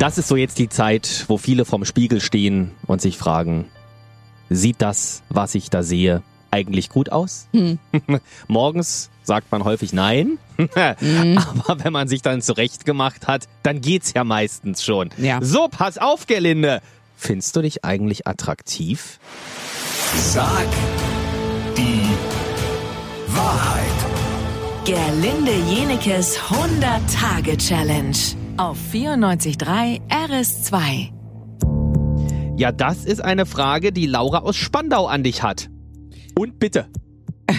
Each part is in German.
Das ist so jetzt die Zeit, wo viele vorm Spiegel stehen und sich fragen, sieht das, was ich da sehe, eigentlich gut aus? Hm. Morgens sagt man häufig nein, Mhm. aber wenn man sich dann zurechtgemacht hat, dann geht's ja meistens schon. Ja. So, pass auf, Gerlinde. Findest du dich eigentlich attraktiv? Sag die Wahrheit. Gerlinde Jenekes 100-Tage-Challenge auf 94.3 RS2. Ja, das ist eine Frage, die Laura aus Spandau an dich hat. Und bitte.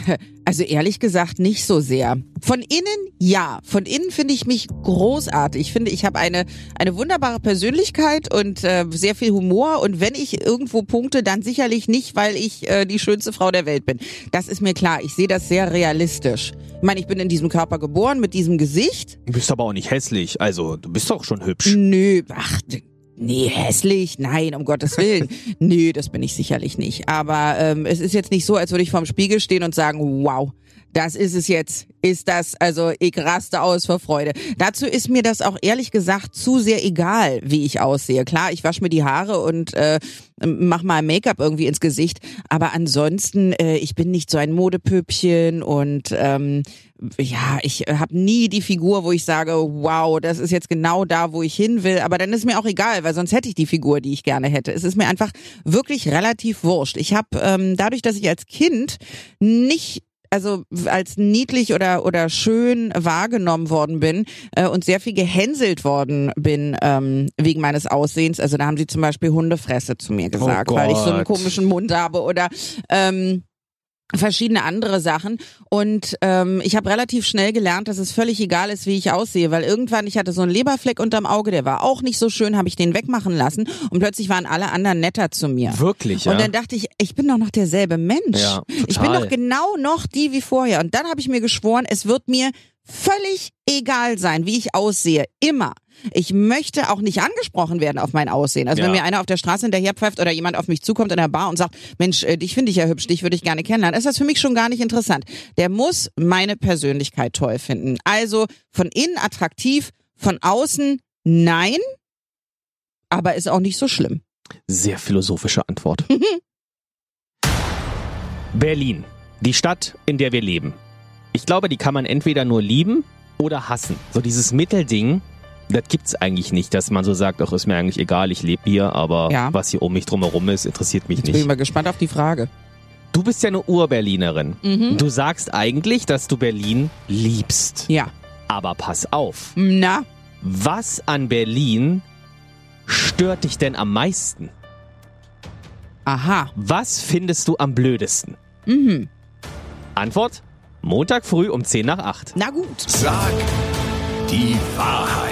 Also ehrlich gesagt nicht so sehr. Von innen ja. Von innen finde ich mich großartig. Ich finde, ich habe eine, eine wunderbare Persönlichkeit und äh, sehr viel Humor. Und wenn ich irgendwo punkte, dann sicherlich nicht, weil ich äh, die schönste Frau der Welt bin. Das ist mir klar. Ich sehe das sehr realistisch. Ich meine, ich bin in diesem Körper geboren, mit diesem Gesicht. Du bist aber auch nicht hässlich. Also, du bist doch schon hübsch. Nö, ach, nee, hässlich, nein, um Gottes Willen. Nö, das bin ich sicherlich nicht. Aber ähm, es ist jetzt nicht so, als würde ich vorm Spiegel stehen und sagen, wow, das ist es jetzt. Ist das, also ich raste aus vor Freude. Dazu ist mir das auch ehrlich gesagt zu sehr egal, wie ich aussehe. Klar, ich wasche mir die Haare und äh, mach mal Make-up irgendwie ins Gesicht. Aber ansonsten, äh, ich bin nicht so ein Modepüppchen und ähm, ja, ich habe nie die Figur, wo ich sage, wow, das ist jetzt genau da, wo ich hin will. Aber dann ist mir auch egal, weil sonst hätte ich die Figur, die ich gerne hätte. Es ist mir einfach wirklich relativ wurscht. Ich habe ähm, dadurch, dass ich als Kind nicht also als niedlich oder oder schön wahrgenommen worden bin äh, und sehr viel gehänselt worden bin ähm, wegen meines Aussehens. Also da haben sie zum Beispiel Hundefresse zu mir gesagt, weil ich so einen komischen Mund habe oder ähm, verschiedene andere Sachen und ähm, ich habe relativ schnell gelernt, dass es völlig egal ist, wie ich aussehe, weil irgendwann ich hatte so einen Leberfleck unterm Auge, der war auch nicht so schön, habe ich den wegmachen lassen und plötzlich waren alle anderen netter zu mir. Wirklich, ja? Und dann dachte ich, ich bin doch noch derselbe Mensch. Ja, ich bin total. doch genau noch die wie vorher. Und dann habe ich mir geschworen, es wird mir völlig egal sein, wie ich aussehe. Immer. Ich möchte auch nicht angesprochen werden auf mein Aussehen. Also wenn Ja. mir einer auf der Straße hinterher pfeift oder jemand auf mich zukommt in der Bar und sagt, Mensch, äh, dich finde ich ja hübsch, dich würde ich gerne kennenlernen, ist das für mich schon gar nicht interessant. Der muss meine Persönlichkeit toll finden. Also von innen attraktiv, von außen nein, aber ist auch nicht so schlimm. Sehr philosophische Antwort. Berlin. Die Stadt, in der wir leben. Ich glaube, die kann man entweder nur lieben oder hassen. So dieses Mittelding, das gibt's eigentlich nicht, dass man so sagt, ach, ist mir eigentlich egal, ich lebe hier, aber Ja. was hier um mich drumherum ist, interessiert mich Jetzt bin ich nicht. mal gespannt auf die Frage. Du bist ja eine Urberlinerin. Mhm. Du sagst eigentlich, dass du Berlin liebst. Ja. Aber pass auf, Na, was an Berlin stört dich denn am meisten? aha. Was findest du am blödesten? Mhm. Antwort: Montag früh um 10 nach 8. Na gut. Sag die Wahrheit.